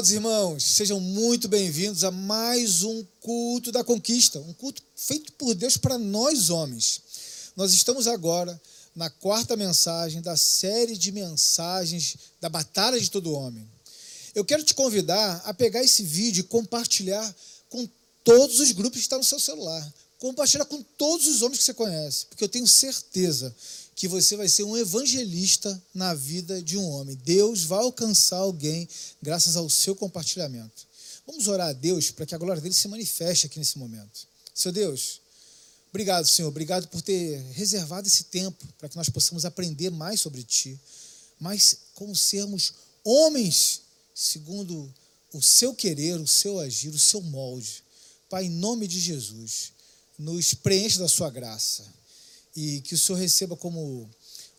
Amados irmãos, sejam muito bem-vindos a mais um culto da conquista, um culto feito por Deus para nós homens. Nós estamos agora na quarta mensagem da série de mensagens da Batalha de Todo Homem. Eu quero te convidar a pegar esse vídeo e compartilhar com todos os grupos que estão no seu celular. Compartilhar com todos os homens que você conhece, porque eu tenho certeza que você vai ser um evangelista na vida de um homem. Deus vai alcançar alguém graças ao seu compartilhamento. Vamos orar a Deus para que a glória dele se manifeste aqui nesse momento. Seu Deus, obrigado, Senhor, obrigado por ter reservado esse tempo para que nós possamos aprender mais sobre Ti, mas como sermos homens segundo o seu querer, o seu agir, o seu molde. Pai, em nome de Jesus, nos preencha da sua graça e que o Senhor receba como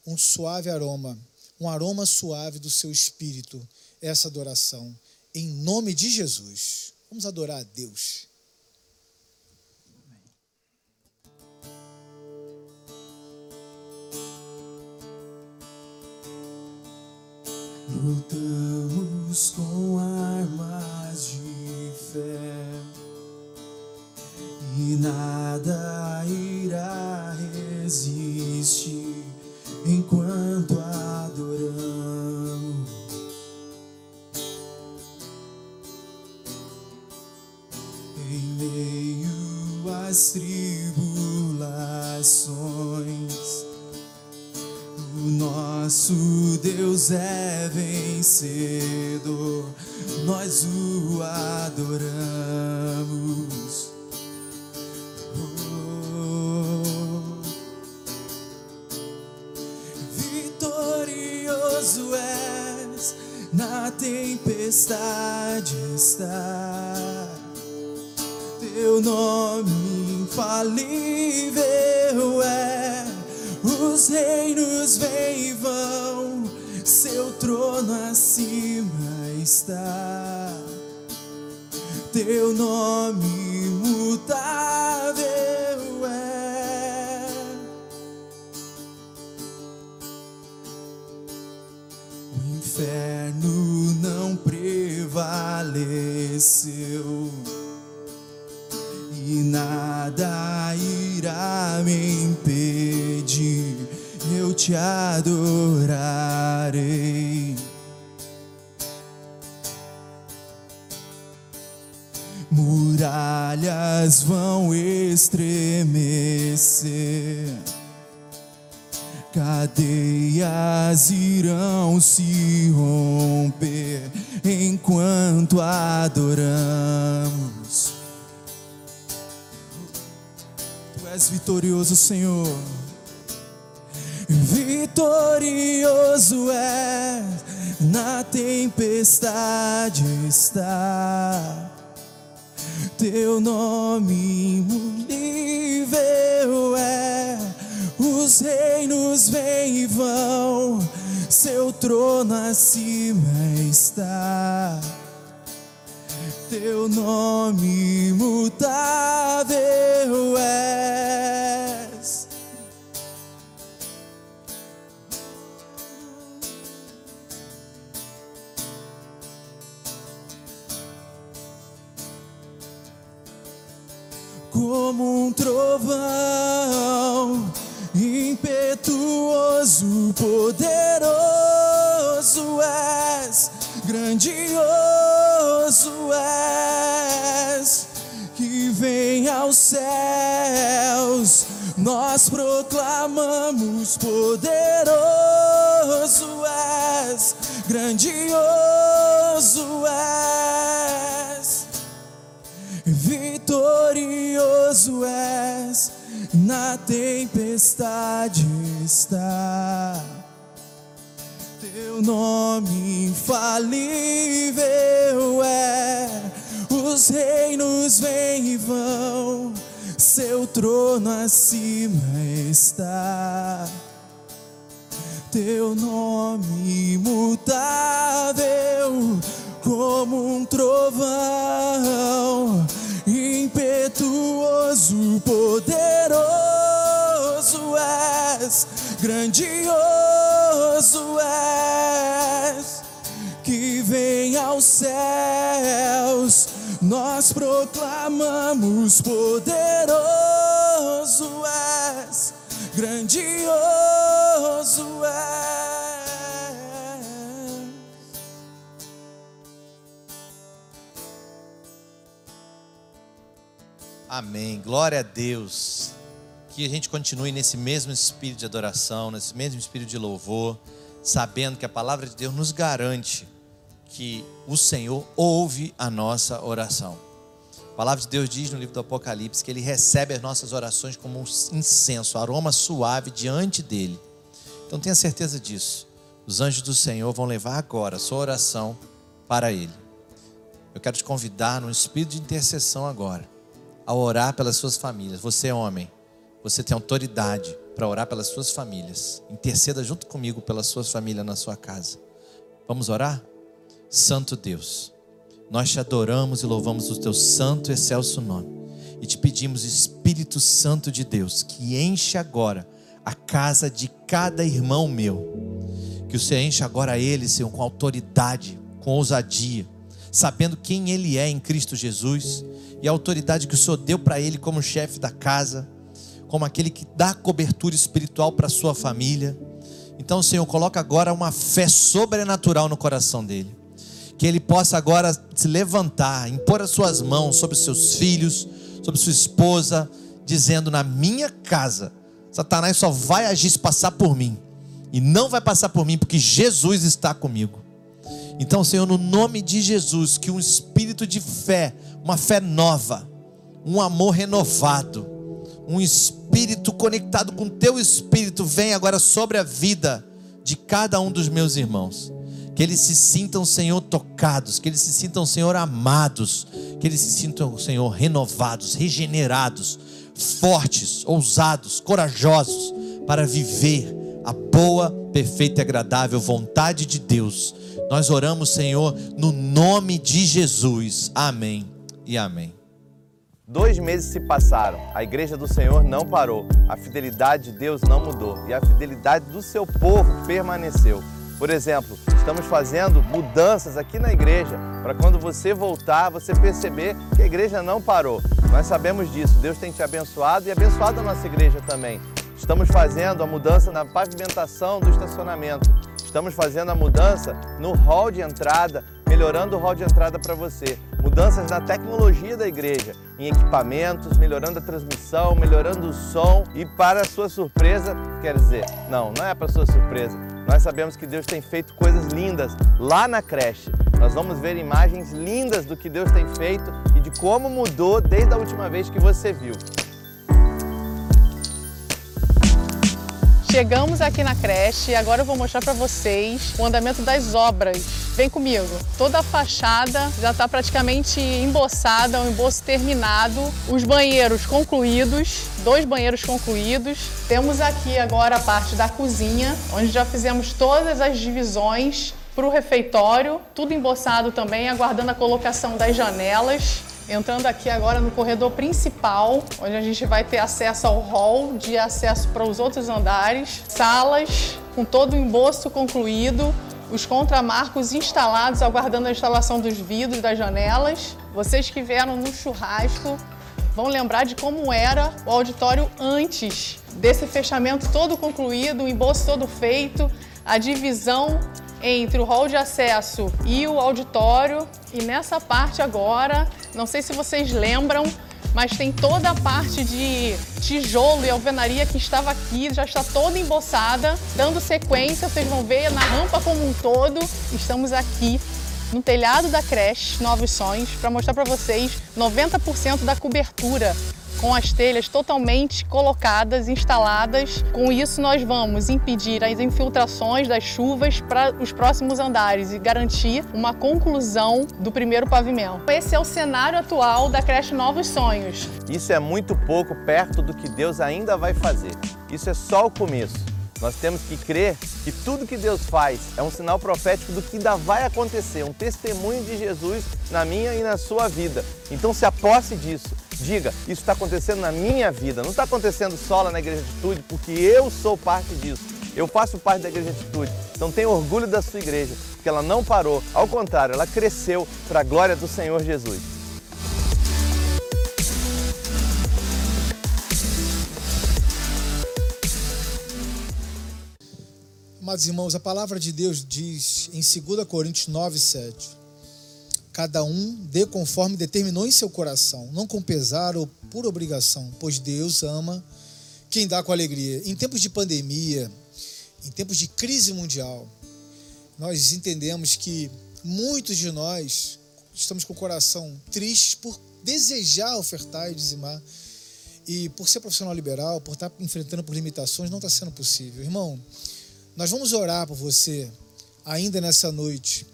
um suave aroma, um aroma suave do seu espírito, essa adoração, em nome de Jesus. Vamos adorar a Deus. Lutamos com armas de fé e nada irá resistir enquanto adoramos. Em meio às tribulações, o nosso Deus é vencedor, nós o adoramos. Tempestade está. Teu nome infalível é. Os reinos vêm e vão, seu trono acima está. Teu nome imutável prevaleceu e nada irá me impedir, eu te adorarei. Muralhas vão estremecer, cadeias irão se romper enquanto adoramos. Tu és vitorioso, Senhor. Vitorioso é, na tempestade está. Teu nome imunível é. Os reinos vêm e vão, seu trono acima está teu nome imutável és. Como um trovão impetuoso, poderoso és, grandioso és, que vem aos céus, nós proclamamos: poderoso és, grandioso na tempestade está teu nome infalível é. Os reinos vêm e vão, seu trono acima está. Teu nome imutável, como um trovão, impetuoso, poderoso és, grandioso és, que vem aos céus, nós proclamamos: poderoso és, grandioso és. Amém. Glória a Deus. Que a gente continue nesse mesmo espírito de adoração, nesse mesmo espírito de louvor, sabendo que a palavra de Deus nos garante que o Senhor ouve a nossa oração. A palavra de Deus diz no livro do Apocalipse que ele recebe as nossas orações como um incenso, aroma suave diante dele. Então tenha certeza disso. Os anjos do Senhor vão levar agora a sua oração para ele. Eu quero te convidar num espírito de intercessão agora a orar pelas suas famílias. Você é homem, você tem autoridade para orar pelas suas famílias. Interceda junto comigo pela sua família na sua casa. Vamos orar? Santo Deus, nós te adoramos e louvamos o teu santo e excelso nome. E te pedimos, Espírito Santo de Deus, que enche agora a casa de cada irmão meu. Que o Senhor enche agora ele, Senhor, com autoridade, com ousadia, sabendo quem ele é em Cristo Jesus e a autoridade que o Senhor deu para ele como chefe da casa, como aquele que dá cobertura espiritual para sua família. Então, Senhor, coloca agora uma fé sobrenatural no coração dele. Que ele possa agora se levantar, impor as suas mãos sobre seus filhos, sobre sua esposa, dizendo: Na minha casa, Satanás só vai agir se passar por mim. E não vai passar por mim, porque Jesus está comigo. Então, Senhor, no nome de Jesus, que um espírito de fé uma fé nova, um amor renovado, um espírito conectado com teu espírito vem agora sobre a vida de cada um dos meus irmãos. Que eles se sintam, Senhor, tocados, que eles se sintam, Senhor, amados, que eles se sintam, Senhor, renovados, regenerados, fortes, ousados, corajosos para viver a boa, perfeita e agradável vontade de Deus. Nós oramos, Senhor, no nome de Jesus. Amém e amém. Dois meses se passaram, a igreja do Senhor não parou, a fidelidade de Deus não mudou e a fidelidade do seu povo permaneceu. Por exemplo, estamos fazendo mudanças aqui na igreja para quando você voltar, você perceber que a igreja não parou. Nós sabemos disso, Deus tem te abençoado e abençoado a nossa igreja também. Estamos fazendo a mudança na pavimentação do estacionamento. Estamos fazendo a mudança no hall de entrada, melhorando o hall de entrada para você mudanças na tecnologia da igreja, em equipamentos, melhorando a transmissão, melhorando o som e para sua surpresa, quer dizer, não, não é para sua surpresa. Nós sabemos que Deus tem feito coisas lindas lá na creche. Nós vamos ver imagens lindas do que Deus tem feito e de como mudou desde a última vez que você viu. Chegamos aqui na creche e agora eu vou mostrar para vocês o andamento das obras. Vem comigo. Toda a fachada já está praticamente emboçada, o emboço terminado. Os banheiros concluídos, dois banheiros concluídos. Temos aqui agora a parte da cozinha, onde já fizemos todas as divisões para o refeitório, tudo emboçado também, aguardando a colocação das janelas. Entrando aqui agora no corredor principal, onde a gente vai ter acesso ao hall de acesso para os outros andares, salas com todo o emboço concluído, os contramarcos instalados, aguardando a instalação dos vidros das janelas. Vocês que vieram no churrasco vão lembrar de como era o auditório antes desse fechamento todo concluído, o embolso todo feito, a divisão entre o hall de acesso e o auditório. E nessa parte agora, não sei se vocês lembram, mas tem toda a parte de tijolo e alvenaria que estava aqui, já está toda emboçada. Dando sequência, vocês vão ver na rampa como um todo. Estamos aqui no telhado da creche Novos Sonhos para mostrar para vocês 90% da cobertura com as telhas totalmente colocadas, instaladas. Com isso, nós vamos impedir as infiltrações das chuvas para os próximos andares e garantir uma conclusão do primeiro pavimento. Esse é o cenário atual da creche Novos Sonhos. Isso é muito pouco perto do que Deus ainda vai fazer. Isso é só o começo. Nós temos que crer que tudo que Deus faz é um sinal profético do que ainda vai acontecer, um testemunho de Jesus na minha e na sua vida. Então se aposse disso. Diga, isso está acontecendo na minha vida, não está acontecendo só lá na Igreja de Atitude, porque eu sou parte disso. Eu faço parte da Igreja Atitude, então tenho orgulho da sua igreja, porque ela não parou, ao contrário, ela cresceu para a glória do Senhor Jesus. Amados irmãos, a palavra de Deus diz em 2 Coríntios 9, 7: Cada um dê conforme determinou em seu coração, não com pesar ou por obrigação, pois Deus ama quem dá com alegria. Em tempos de pandemia, em tempos de crise mundial, nós entendemos que muitos de nós estamos com o coração triste por desejar ofertar e dizimar. E por ser profissional liberal, por estar enfrentando por limitações, não está sendo possível. Irmão, nós vamos orar por você ainda nessa noite.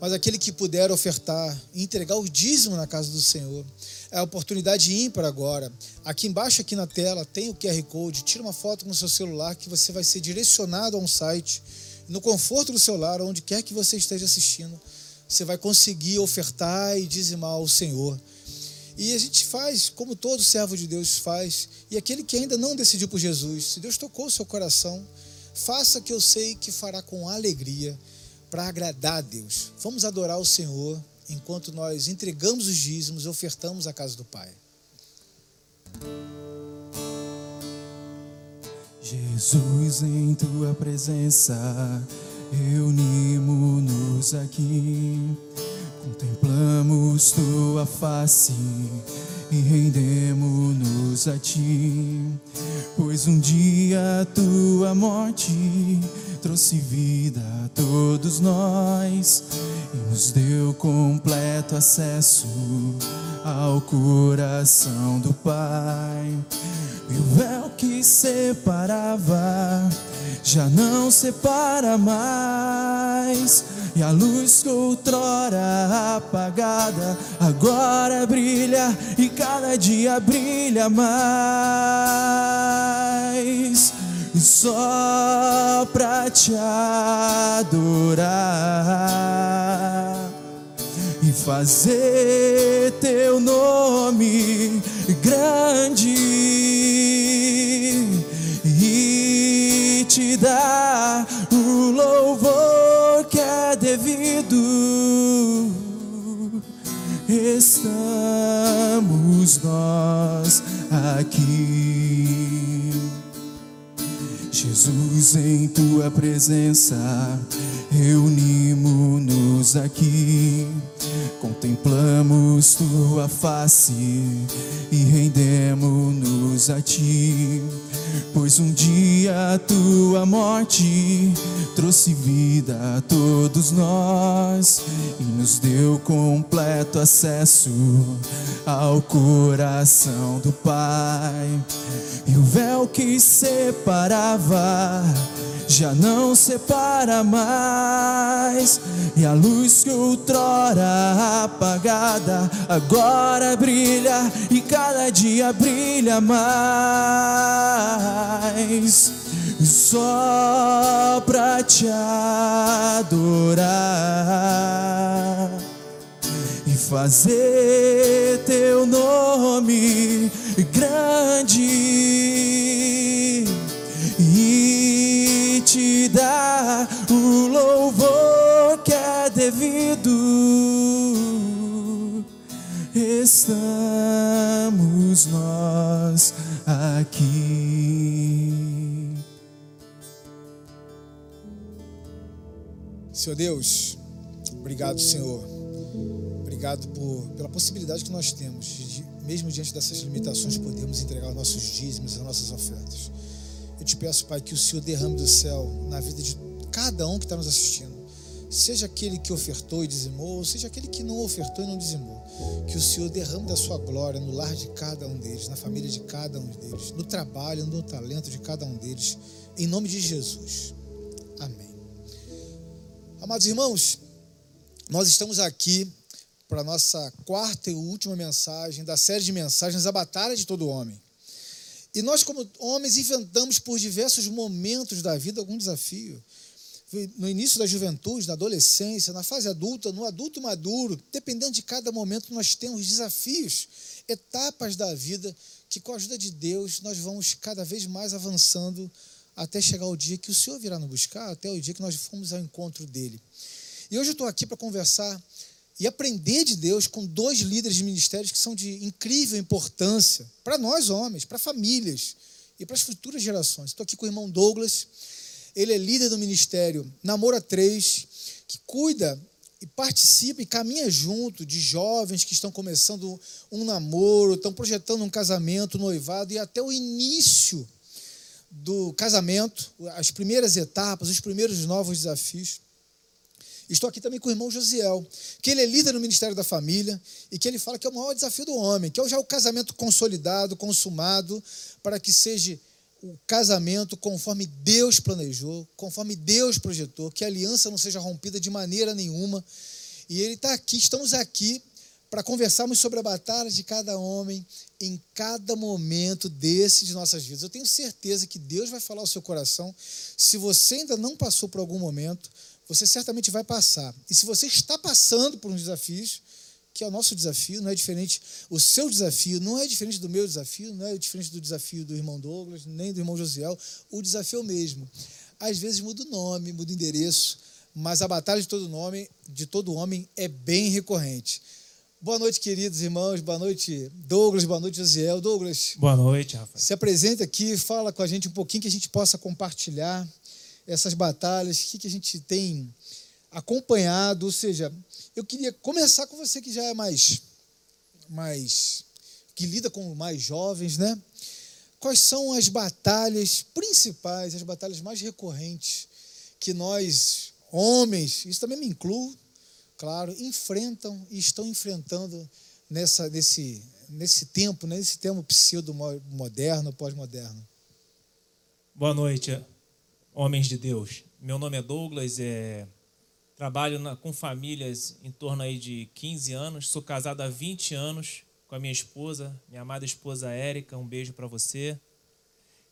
Mas aquele que puder ofertar e entregar o dízimo na casa do Senhor, é a oportunidade ímpar agora. Aqui embaixo, aqui na tela, tem o QR Code. Tira uma foto com o seu celular que você vai ser direcionado a um site. No conforto do seu lar, onde quer que você esteja assistindo, você vai conseguir ofertar e dizimar ao Senhor. E a gente faz como todo servo de Deus faz. E aquele que ainda não decidiu por Jesus, se Deus tocou o seu coração, Faça que eu sei que fará com alegria para agradar a Deus. Vamos adorar o Senhor enquanto nós entregamos os dízimos e ofertamos a casa do Pai. Jesus, em tua presença, reunimos-nos aqui, contemplamos tua face e rendemos-nos a ti. Pois um dia a tua morte trouxe vida a todos nós e nos deu completo acesso ao coração do Pai. E o véu que separava já não separa mais e a luz que outrora apagada agora brilha e cada dia brilha mais. Só pra te adorar e fazer teu nome grande e te dar o louvor devido. Estamos nós aqui. Jesus, em tua presença, reunimos-nos aqui, contemplamos tua face e rendemos-nos a ti Pois um dia a tua morte trouxe vida a todos nós e nos deu completo acesso ao coração do Pai. E o véu que separava já não separa mais. E a luz que outrora apagada agora brilha e cada dia brilha mais. Só pra te adorar e fazer teu nome grande te dar o louvor que é devido. Estamos nós Senhor Deus, obrigado, Senhor. Obrigado por, pela possibilidade que nós temos de, mesmo diante dessas limitações, podermos entregar os nossos dízimos, as nossas ofertas. Eu te peço, Pai, que o Senhor derrame do céu na vida de cada um que está nos assistindo. Seja aquele que ofertou e dizimou, seja aquele que não ofertou e não dizimou. Que o Senhor derrame da sua glória no lar de cada um deles, na família de cada um deles, no trabalho, no talento de cada um deles. Em nome de Jesus. Amados irmãos, nós estamos aqui para a nossa quarta e última mensagem da série de mensagens A Batalha de Todo Homem. E nós, como homens, enfrentamos por diversos momentos da vida algum desafio. No início da juventude, na adolescência, na fase adulta, no adulto maduro, dependendo de cada momento, nós temos desafios, etapas da vida que, com a ajuda de Deus, nós vamos cada vez mais avançando até chegar o dia que o Senhor virá nos buscar, até o dia que nós fomos ao encontro dele. E hoje eu estou aqui para conversar e aprender de Deus com dois líderes de ministérios que são de incrível importância para nós homens, para famílias e para as futuras gerações. Estou aqui com o irmão Douglas, ele é líder do ministério Namora 3, que cuida e participa e caminha junto de jovens que estão começando um namoro, estão projetando um casamento, noivado e até o início do casamento, as primeiras etapas, os primeiros novos desafios. Estou aqui também com o irmão Josiel, que ele é líder no Ministério da Família e que ele fala que é o maior desafio do homem, que é já o casamento consolidado, consumado, para que seja o casamento conforme Deus planejou, conforme Deus projetou, que a aliança não seja rompida de maneira nenhuma. E ele está aqui, estamos aqui para conversarmos sobre a batalha de cada homem em cada momento desse de nossas vidas. Eu tenho certeza que Deus vai falar ao seu coração. Se você ainda não passou por algum momento, você certamente vai passar. E se você está passando por uns desafios, que é o nosso desafio, não é diferente, o seu desafio não é diferente do meu desafio, não é diferente do desafio do irmão Douglas, nem do irmão Josiel, o desafio é o mesmo. Às vezes muda o nome, muda o endereço, mas a batalha de todo nome, de todo homem é bem recorrente. Boa noite, queridos irmãos. Boa noite, Douglas. Boa noite, Josiel. Douglas. Boa noite, Rafael. Se apresenta aqui, fala com a gente um pouquinho que a gente possa compartilhar essas batalhas, o que, que a gente tem acompanhado. Ou seja, eu queria começar com você que já é mais, mais que lida com mais jovens, né? Quais são as batalhas principais, as batalhas mais recorrentes que nós, homens, isso também me incluo, claro, enfrentam e estão enfrentando nessa, nesse, nesse tempo, né, nesse tempo pseudo-moderno, pós-moderno. Boa noite, homens de Deus. Meu nome é Douglas, é, trabalho na, com famílias em torno aí de 15 anos, sou casado há 20 anos com a minha esposa, minha amada esposa Érica, um beijo para você.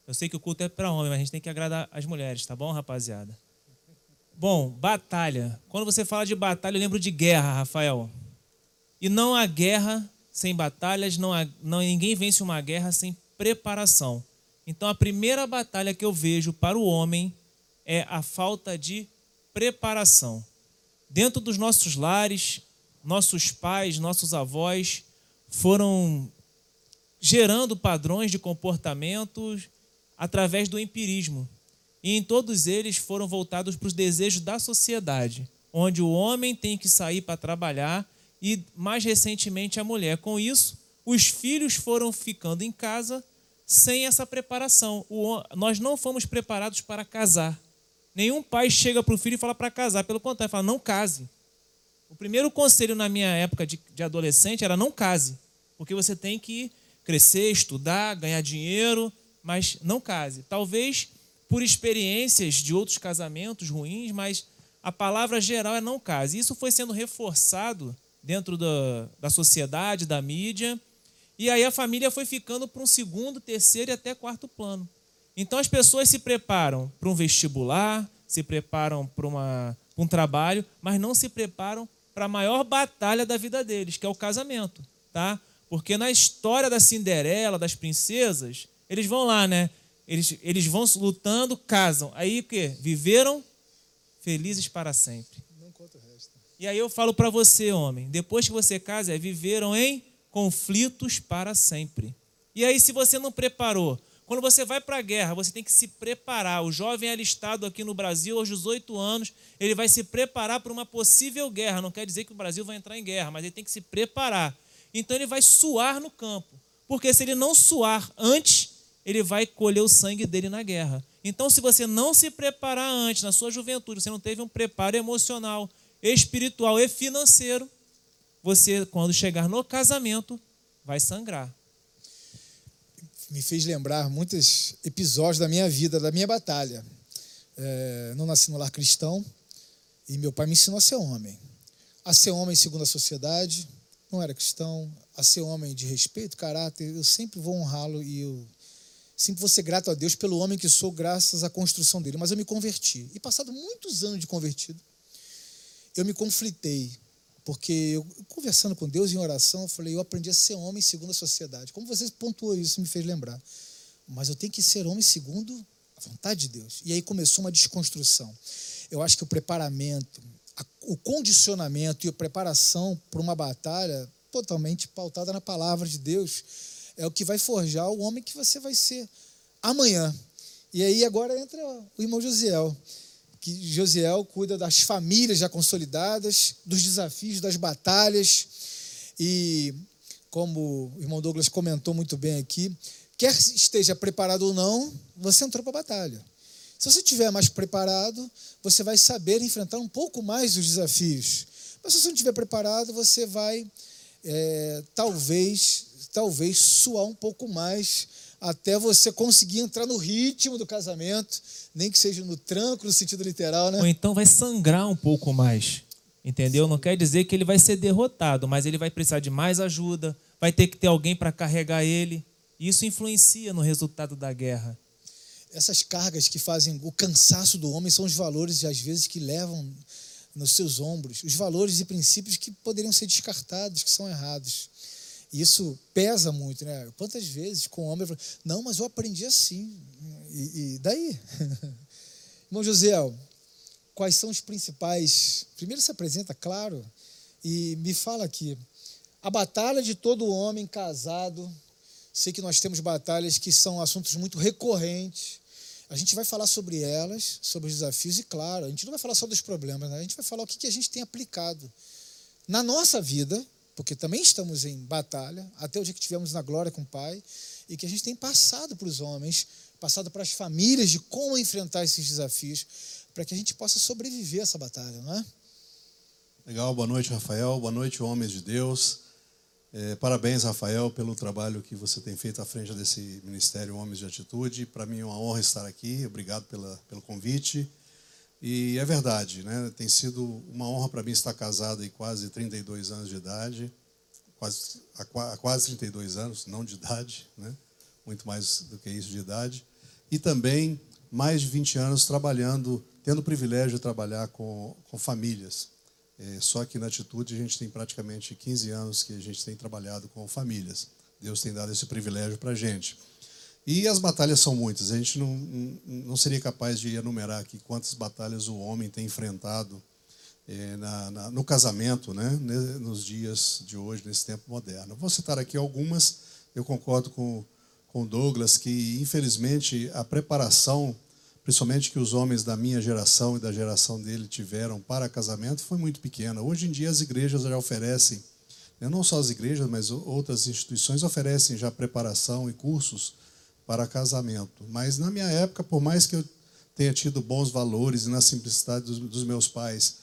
Eu sei que o culto é para homem, mas a gente tem que agradar as mulheres, tá bom, rapaziada? Bom, batalha. Quando você fala de batalha, eu lembro de guerra, Rafael. E não há guerra sem batalhas, não, há, não ninguém vence uma guerra sem preparação. Então a primeira batalha que eu vejo para o homem é a falta de preparação. Dentro dos nossos lares, nossos pais, nossos avós foram gerando padrões de comportamentos através do empirismo e em todos eles foram voltados para os desejos da sociedade, onde o homem tem que sair para trabalhar e, mais recentemente, a mulher. Com isso, os filhos foram ficando em casa sem essa preparação. O, nós não fomos preparados para casar. Nenhum pai chega para o filho e fala para casar. Pelo contrário, fala, não case. O primeiro conselho na minha época de, de adolescente era não case. Porque você tem que crescer, estudar, ganhar dinheiro, mas não case. Talvez por experiências de outros casamentos ruins, mas a palavra geral é não case. Isso foi sendo reforçado dentro da, da sociedade, da mídia, e aí a família foi ficando para um segundo, terceiro e até quarto plano. Então as pessoas se preparam para um vestibular, se preparam para, uma, um trabalho, mas não se preparam para a maior batalha da vida deles, que é o casamento, tá? Porque na história da Cinderela, das princesas, eles vão lá, né? Eles, eles vão lutando, casam. Aí o quê? Viveram felizes para sempre. Não conta o resto. E aí eu falo para você, homem, depois que você casa, é viveram em conflitos para sempre. E aí, se você não preparou, quando você vai para a guerra, você tem que se preparar. O jovem é alistado aqui no Brasil aos 18 anos, ele vai se preparar para uma possível guerra. Não quer dizer que o Brasil vai entrar em guerra, mas ele tem que se preparar. Então ele vai suar no campo. Porque se ele não suar antes, ele vai colher o sangue dele na guerra. Então, se você não se preparar antes, na sua juventude, você não teve um preparo emocional, espiritual e financeiro, você, quando chegar no casamento, vai sangrar. Me fez lembrar muitos episódios da minha vida, da minha batalha. É, não nasci no lar cristão e meu pai me ensinou a ser homem. A ser homem segundo a sociedade, não era cristão, a ser homem de respeito, caráter, eu sempre vou honrá-lo e eu Sempre vou ser grato a Deus pelo homem que sou, graças à construção dele. Mas eu me converti. E passado muitos anos de convertido, eu me conflitei. Porque eu, conversando com Deus em oração, eu falei, eu aprendi a ser homem segundo a sociedade. Como você pontuou isso, me fez lembrar. Mas eu tenho que ser homem segundo A vontade de Deus. E aí começou uma desconstrução. Eu acho que o preparamento, o condicionamento e a preparação para uma batalha totalmente pautada na palavra de Deus é o que vai forjar o homem que você vai ser amanhã. E aí agora entra o irmão Josiel, que Josiel cuida das famílias já consolidadas, dos desafios, das batalhas. E como o irmão Douglas comentou muito bem aqui, quer esteja preparado ou não, você entrou para a batalha. Se você estiver mais preparado, você vai saber enfrentar um pouco mais os desafios. Mas se você não estiver preparado, você vai é, talvez, talvez suar um pouco mais até você conseguir entrar no ritmo do casamento, nem que seja no tranco, no sentido literal, né? Ou então vai sangrar um pouco mais. Entendeu? Não quer dizer que ele vai ser derrotado, mas ele vai precisar de mais ajuda, vai ter que ter alguém para carregar ele. Isso influencia no resultado da guerra essas cargas que fazem o cansaço do homem são os valores, às vezes, que levam nos seus ombros, os valores e princípios que poderiam ser descartados, que são errados. Isso pesa muito, né? Quantas vezes com homem falo, não, mas eu aprendi assim. E, e daí? Irmão José, quais são os principais. Primeiro se apresenta, claro, e me fala aqui. A batalha de todo homem casado. Sei que nós temos batalhas que são assuntos muito recorrentes a gente vai falar sobre elas, sobre os desafios, e claro, a gente não vai falar só dos problemas, né? a gente vai falar o que a gente tem aplicado na nossa vida, porque também estamos em batalha, até o dia que tivemos na glória com o Pai, e que a gente tem passado para os homens, passado para as famílias de como enfrentar esses desafios, para que a gente possa sobreviver a essa batalha, não é? Legal, boa noite, Rafael, boa noite, homens de Deus. É, parabéns, Rafael, pelo trabalho que você tem feito à frente desse Ministério Homens de Atitude. Para mim é uma honra estar aqui. Obrigado pela, pelo convite. E é verdade, né? Tem sido uma honra para mim estar casado em quase 32 anos de idade, quase, há quase 32 anos, não de idade, né? Muito mais do que isso de idade. E também mais de 20 anos trabalhando, tendo o privilégio de trabalhar com, com famílias. É, só que na Atitude a gente tem praticamente 15 anos que a gente tem trabalhado com famílias. Deus tem dado esse privilégio para a gente. E as batalhas são muitas. A gente não, não seria capaz de enumerar aqui quantas batalhas o homem tem enfrentado é, na, na, no casamento, né, nos dias de hoje, nesse tempo moderno. Vou citar aqui algumas. Eu concordo com com Douglas que infelizmente a preparação principalmente que os homens da minha geração e da geração dele tiveram para casamento, foi muito pequena. Hoje em dia as igrejas já oferecem, né, não só as igrejas, mas outras instituições oferecem já preparação e cursos para casamento. Mas na minha época, por mais que eu tenha tido bons valores e na simplicidade dos, dos meus pais,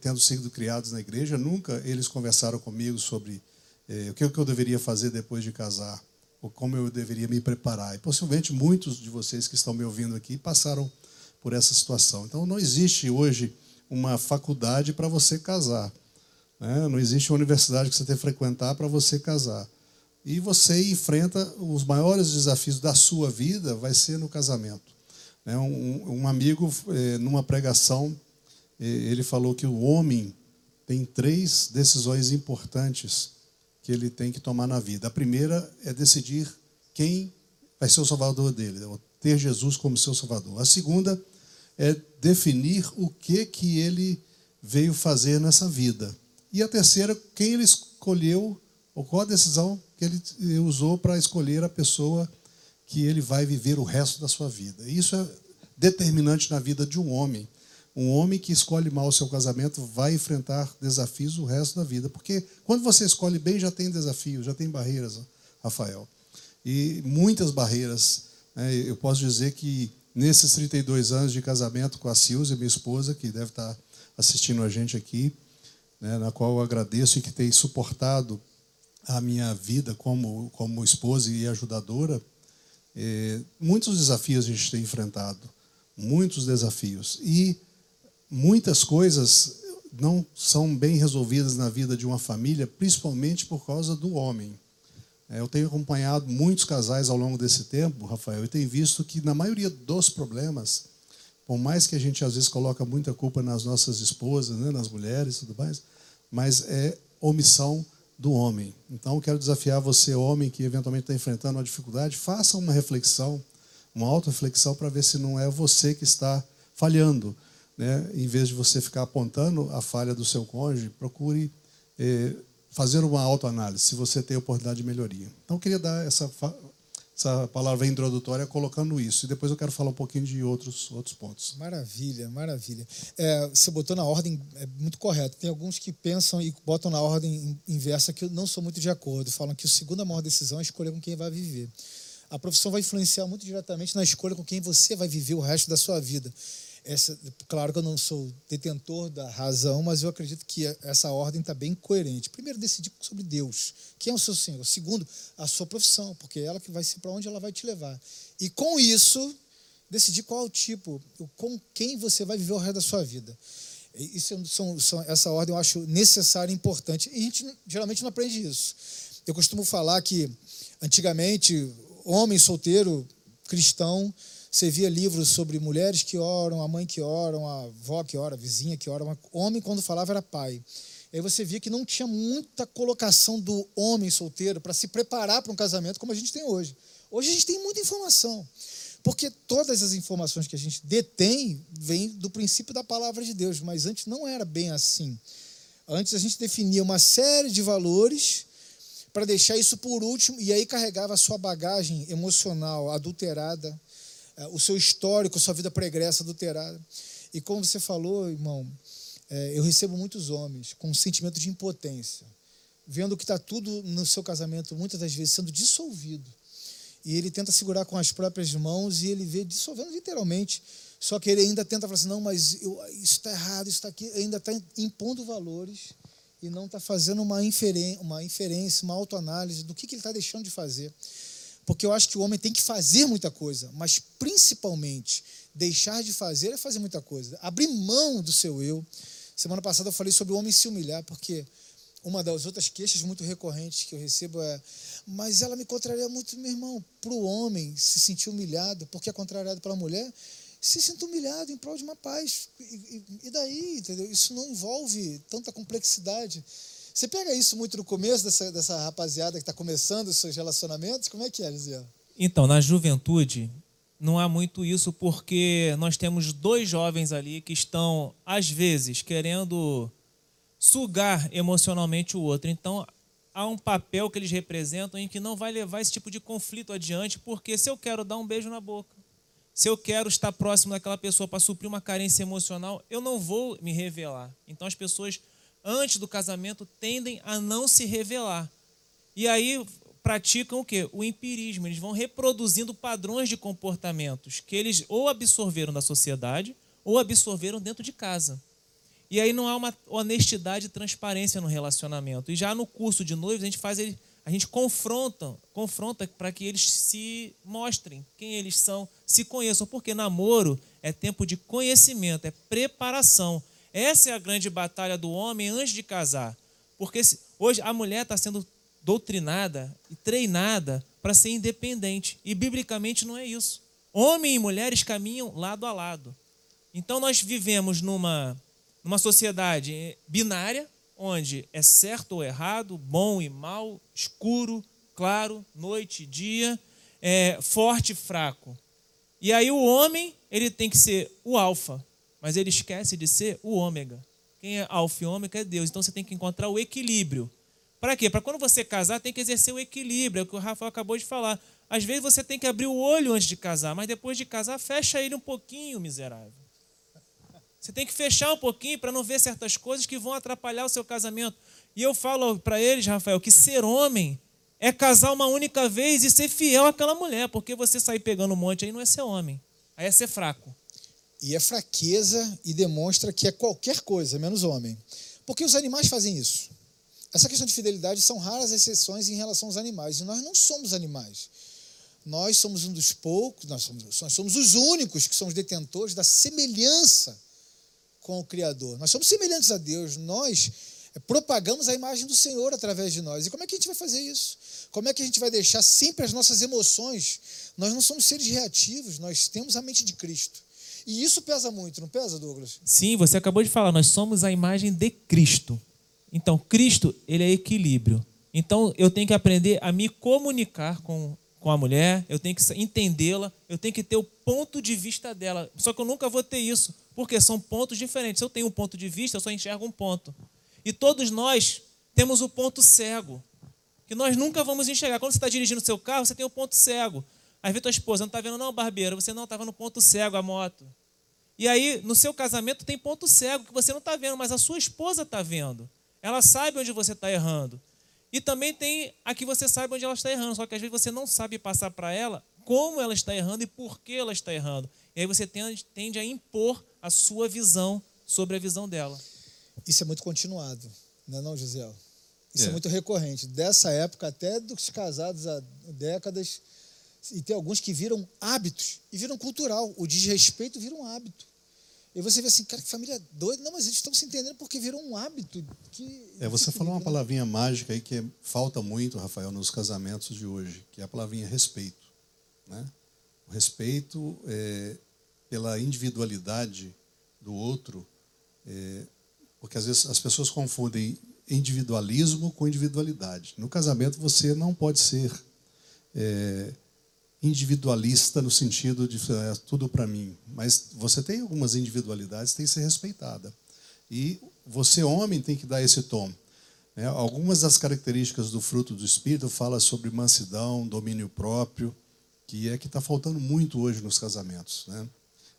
tendo sido criados na igreja, nunca eles conversaram comigo sobre eh, o que eu deveria fazer depois de casar ou como eu deveria me preparar. E possivelmente muitos de vocês que estão me ouvindo aqui passaram por essa situação. Então não existe hoje uma faculdade para você casar. Né? Não existe uma universidade que você tem que frequentar para você casar. E você enfrenta os maiores desafios da sua vida, vai ser no casamento. Né? Um, um amigo, eh, numa pregação, eh, ele falou que o homem tem três decisões importantes que ele tem que tomar na vida. A primeira é decidir quem vai ser o salvador dele, ter Jesus como seu salvador. A segunda é definir o que que ele veio fazer nessa vida. E a terceira, quem ele escolheu, ou qual a decisão que ele usou para escolher a pessoa que ele vai viver o resto da sua vida. Isso é determinante na vida de um homem. Um homem que escolhe mal o seu casamento vai enfrentar desafios o resto da vida. Porque quando você escolhe bem, já tem desafios, já tem barreiras, Rafael. E muitas barreiras. Né? Eu posso dizer que nesses 32 anos de casamento com a Silvia, minha esposa, que deve estar assistindo a gente aqui, né, na qual eu agradeço e que tem suportado a minha vida como, como esposa e ajudadora, é, muitos desafios a gente tem enfrentado, muitos desafios. E muitas coisas não são bem resolvidas na vida de uma família, principalmente por causa do homem. É, eu tenho acompanhado muitos casais ao longo desse tempo, Rafael, e tenho visto que na maioria dos problemas, por mais que a gente às vezes coloca muita culpa nas nossas esposas, né, nas mulheres e tudo mais, mas é omissão do homem. Então, quero desafiar você, homem, que eventualmente está enfrentando uma dificuldade, faça uma reflexão uma auto-reflexão para ver se não é você que está falhando. Né? Em vez de você ficar apontando a falha do seu cônjuge, procure eh, fazer uma autoanálise, se você tem oportunidade de melhoria. Então, eu queria dar essa, essa palavra introdutória colocando isso. E depois eu quero falar um pouquinho de outros, outros pontos. Maravilha, maravilha. É, você botou na ordem é muito correto. Tem alguns que pensam e botam na ordem inversa que eu não sou muito de acordo. Falam que a segunda maior decisão é escolher com quem vai viver. A profissão vai influenciar muito diretamente na escolha com quem você vai viver o resto da sua vida essa, claro que eu não sou detentor da razão, mas eu acredito que essa ordem está bem coerente. Primeiro, decidir sobre Deus. Quem é o seu Senhor? Segundo, a sua profissão, porque é ela que vai ser para onde ela vai te levar. E com isso, decidir qual tipo, com quem você vai viver o resto da sua vida. Isso é são, são, essa ordem eu acho necessária e importante. E a gente geralmente não aprende isso. Eu costumo falar que, antigamente, homem solteiro, cristão, você via livros sobre mulheres que oram, a mãe que ora, a avó que ora, a vizinha que ora. Homem, quando falava, era pai. E aí você via que não tinha muita colocação do homem solteiro para se preparar para um casamento como a gente tem hoje. Hoje a gente tem muita informação. Porque todas as informações que a gente detém vêm do princípio da palavra de Deus, mas antes não era bem assim. Antes a gente definia uma série de valores para deixar isso por último e aí carregava a sua bagagem emocional adulterada, o seu histórico, sua vida pregressa adulterada. E como você falou, irmão, é, eu recebo muitos homens com um sentimento de impotência, vendo que está tudo no seu casamento, muitas das vezes, sendo dissolvido. E ele tenta segurar com as próprias mãos e ele vê dissolvendo literalmente. Só que ele ainda tenta falar assim: não, mas eu, isso está errado, isso está aqui. Ainda está impondo valores e não está fazendo uma, inferência, uma inferência, uma autoanálise do que, que ele está deixando de fazer. Porque eu acho que o homem tem que fazer muita coisa, mas principalmente deixar de fazer é fazer muita coisa. Abrir mão do seu eu. Semana passada eu falei sobre o homem se humilhar, porque uma das outras queixas muito recorrentes que eu recebo é: mas ela me contraria muito, meu irmão. Para o homem se sentir humilhado, porque é contrariado pela mulher, se sinta humilhado em prol de uma paz. E, e daí, entendeu? Isso não envolve tanta complexidade. Você pega isso muito no começo dessa, dessa rapaziada que está começando os seus relacionamentos? Como é que é, Lisiel? Então, na juventude, não há muito isso porque nós temos dois jovens ali que estão, às vezes, querendo sugar emocionalmente o outro. Então, há um papel que eles representam em que não vai levar esse tipo de conflito adiante, porque se eu quero dar um beijo na boca, se eu quero estar próximo daquela pessoa para suprir uma carência emocional, eu não vou me revelar. Então, as pessoas antes do casamento tendem a não se revelar. E aí praticam o quê? O empirismo. Eles vão reproduzindo padrões de comportamentos que eles ou absorveram da sociedade ou absorveram dentro de casa. E aí não há uma honestidade e transparência no relacionamento. E já no curso de noivos a gente faz a gente confronta, confronta para que eles se mostrem quem eles são, se conheçam, porque namoro é tempo de conhecimento, é preparação. Essa é a grande batalha do homem antes de casar. Porque hoje a mulher está sendo doutrinada e treinada para ser independente. E biblicamente não é isso. Homem e mulheres caminham lado a lado. Então nós vivemos numa, numa sociedade binária, onde é certo ou errado, bom e mal, escuro, claro, noite e dia, é, forte e fraco. E aí o homem ele tem que ser o alfa, mas ele esquece de ser o ômega. Quem é alfa e ômega é Deus. Então você tem que encontrar o equilíbrio. Para quê? Para quando você casar, tem que exercer o equilíbrio. É o que o Rafael acabou de falar. Às vezes você tem que abrir o olho antes de casar, mas depois de casar, fecha ele um pouquinho, miserável. Você tem que fechar um pouquinho para não ver certas coisas que vão atrapalhar o seu casamento. E eu falo para eles, Rafael, que ser homem é casar uma única vez e ser fiel àquela mulher, porque você sair pegando um monte aí não é ser homem, aí é ser fraco. E é fraqueza e demonstra que é qualquer coisa, menos homem. Porque os animais fazem isso. Essa questão de fidelidade são raras exceções em relação aos animais. E nós não somos animais. Nós somos um dos poucos, nós somos, nós somos os únicos que somos detentores da semelhança com o Criador. Nós somos semelhantes a Deus. Nós propagamos a imagem do Senhor através de nós. E como é que a gente vai fazer isso? Como é que a gente vai deixar sempre as nossas emoções? Nós não somos seres reativos, nós temos a mente de Cristo. E isso pesa muito, não pesa, Douglas? Sim, você acabou de falar, nós somos a imagem de Cristo. Então, Cristo, ele é equilíbrio. Então, eu tenho que aprender a me comunicar com, com a mulher, eu tenho que entendê-la, eu tenho que ter o ponto de vista dela. Só que eu nunca vou ter isso, porque são pontos diferentes. Se eu tenho um ponto de vista, eu só enxergo um ponto. E todos nós temos o ponto cego, que nós nunca vamos enxergar. Quando você está dirigindo o seu carro, você tem o ponto cego. Aí vê tua esposa, não está vendo, não, barbeiro, você não estava no ponto cego a moto. E aí, no seu casamento, tem ponto cego que você não está vendo, mas a sua esposa está vendo. Ela sabe onde você está errando. E também tem a que você sabe onde ela está errando, só que às vezes você não sabe passar para ela como ela está errando e por que ela está errando. E aí você tende, tende a impor a sua visão sobre a visão dela. Isso é muito continuado, não é não, Gisele? Isso é. é muito recorrente. Dessa época até dos casados há décadas, e tem alguns que viram hábitos e viram cultural. O desrespeito vira um hábito. E você vê assim, cara, que família doida. Não, mas eles estão se entendendo porque virou um hábito. Que é, você falou uma palavrinha mágica aí que falta muito, Rafael, nos casamentos de hoje, que é a palavrinha respeito. Né? O respeito é, pela individualidade do outro, é, porque às vezes as pessoas confundem individualismo com individualidade. No casamento você não pode ser é, individualista no sentido de é tudo para mim, mas você tem algumas individualidades tem que ser respeitada. E você, homem, tem que dar esse tom. Né? Algumas das características do fruto do Espírito fala sobre mansidão, domínio próprio, que é que está faltando muito hoje nos casamentos. Né?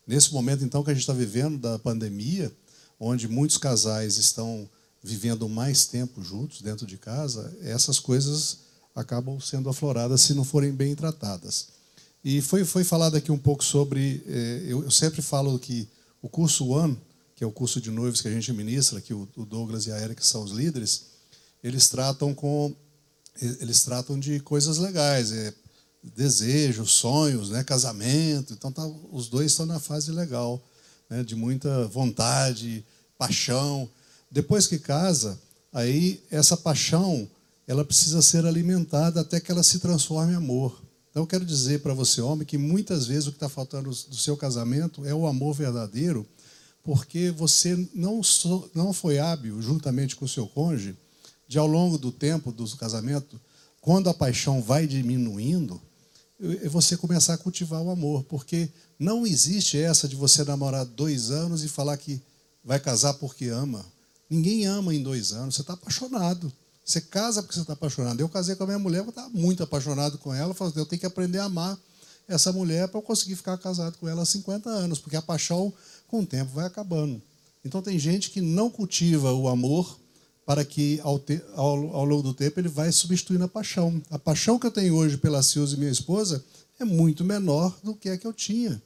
Nesse momento, então, que a gente está vivendo da pandemia, onde muitos casais estão vivendo mais tempo juntos dentro de casa, essas coisas acabam sendo afloradas se não forem bem tratadas. E foi, foi falado aqui um pouco sobre. Eh, eu, eu, sempre falo que o curso One, que é o curso de noivos que a gente ministra, que o, o Douglas e a Erika são os líderes, eles tratam com eles tratam de coisas legais, é, desejos, sonhos, né, casamento. Então tá, os dois estão na fase legal, né, de muita vontade, paixão. Depois que casa, aí essa paixão ela precisa ser alimentada até que ela se transforme em amor. Então, eu quero dizer para você, homem, que muitas vezes o que está faltando do seu casamento é o amor verdadeiro, porque você não, so, não foi hábil, juntamente com o seu cônjuge, de ao longo do tempo do casamento, quando a paixão vai diminuindo, você começar a cultivar o amor, porque não existe essa de você namorar dois anos e falar que vai casar porque ama. Ninguém ama em dois anos, você está apaixonado. Você casa porque você está apaixonado. Eu casei com a minha mulher, eu estava muito apaixonado com ela. Eu falei, eu tenho que aprender a amar essa mulher para eu conseguir ficar casado com ela há 50 anos, porque a paixão, com o tempo, vai acabando. Então, tem gente que não cultiva o amor para que, ao, te, ao, ao longo do tempo, ele vai substituindo a paixão. A paixão que eu tenho hoje pela Silvia, minha esposa, é muito menor do que a que eu tinha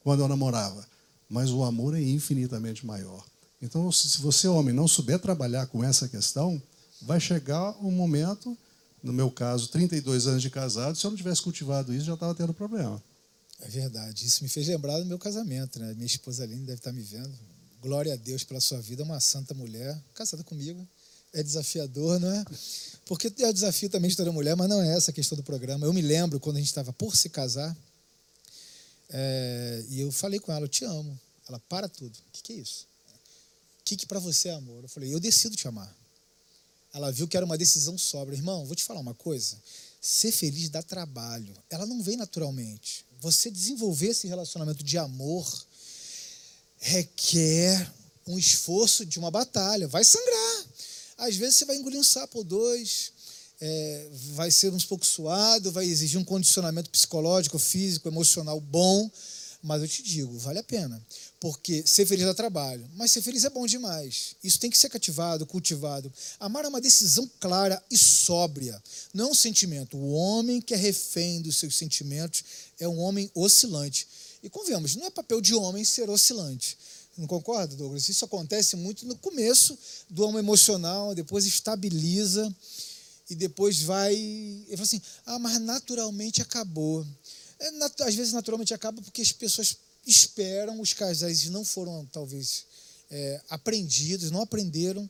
quando eu namorava. Mas o amor é infinitamente maior. Então, se você, homem, não souber trabalhar com essa questão, vai chegar um momento, no meu caso, 32 anos de casado, se eu não tivesse cultivado isso, já estava tendo problema. É verdade. Isso me fez lembrar do meu casamento, né? Minha esposa Aline deve estar me vendo. Glória a Deus pela sua vida, uma santa mulher, casada comigo. É desafiador, não é? Porque é o desafio também de toda mulher, mas não é essa a questão do programa. Eu me lembro quando a gente estava por se casar, é, e eu falei com ela, eu te amo. Ela, para tudo. O que, que é isso? O que, que para você é amor? Eu falei, eu decido te amar. Ela viu que era uma decisão sóbria. Irmão, vou te falar uma coisa. Ser feliz dá trabalho. Ela não vem naturalmente. Você desenvolver esse relacionamento de amor requer um esforço de uma batalha. Vai sangrar. Às vezes você vai engolir um sapo ou dois, é, vai ser um pouco suado, vai exigir um condicionamento psicológico, físico, emocional bom, mas eu te digo, vale a pena. Porque ser feliz dá trabalho, mas ser feliz é bom demais. Isso tem que ser cativado, cultivado. Amar é uma decisão clara e sóbria, não é um sentimento. O homem que é refém dos seus sentimentos é um homem oscilante. E convenhamos, não é papel de homem ser oscilante. Não concorda, Douglas? Isso acontece muito no começo do homem emocional, depois estabiliza e depois vai. Ele fala assim: ah, mas naturalmente acabou. É, às vezes, naturalmente, acaba porque as pessoas esperam, os casais não foram, talvez, é, aprendidos, não aprenderam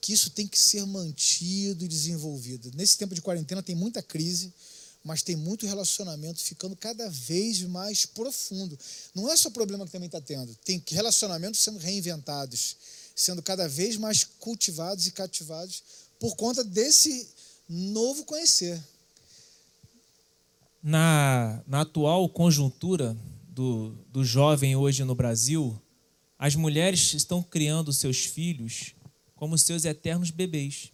que isso tem que ser mantido e desenvolvido. Nesse tempo de quarentena tem muita crise, mas tem muito relacionamento ficando cada vez mais profundo. Não é só problema que também está tendo, tem relacionamentos sendo reinventados, sendo cada vez mais cultivados e cativados por conta desse novo conhecer. na, na atual conjuntura do, do jovem hoje no Brasil, as mulheres estão criando seus filhos como seus eternos bebês.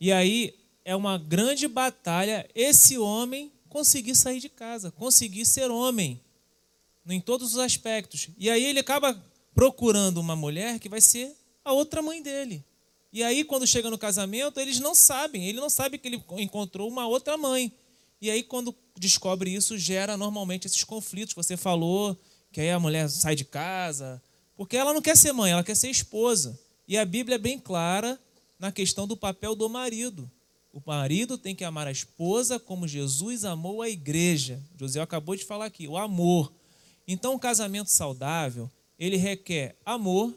E aí é uma grande batalha esse homem conseguir sair de casa, conseguir ser homem, em todos os aspectos. E aí ele acaba procurando uma mulher que vai ser a outra mãe dele. E aí, quando chega no casamento, eles não sabem, ele não sabe que ele encontrou uma outra mãe. E aí, quando descobre isso, gera normalmente esses conflitos. Você falou que aí a mulher sai de casa, porque ela não quer ser mãe, ela quer ser esposa. E a Bíblia é bem clara na questão do papel do marido. O marido tem que amar a esposa como Jesus amou a igreja. José acabou de falar aqui, o amor. Então, um casamento saudável, ele requer amor,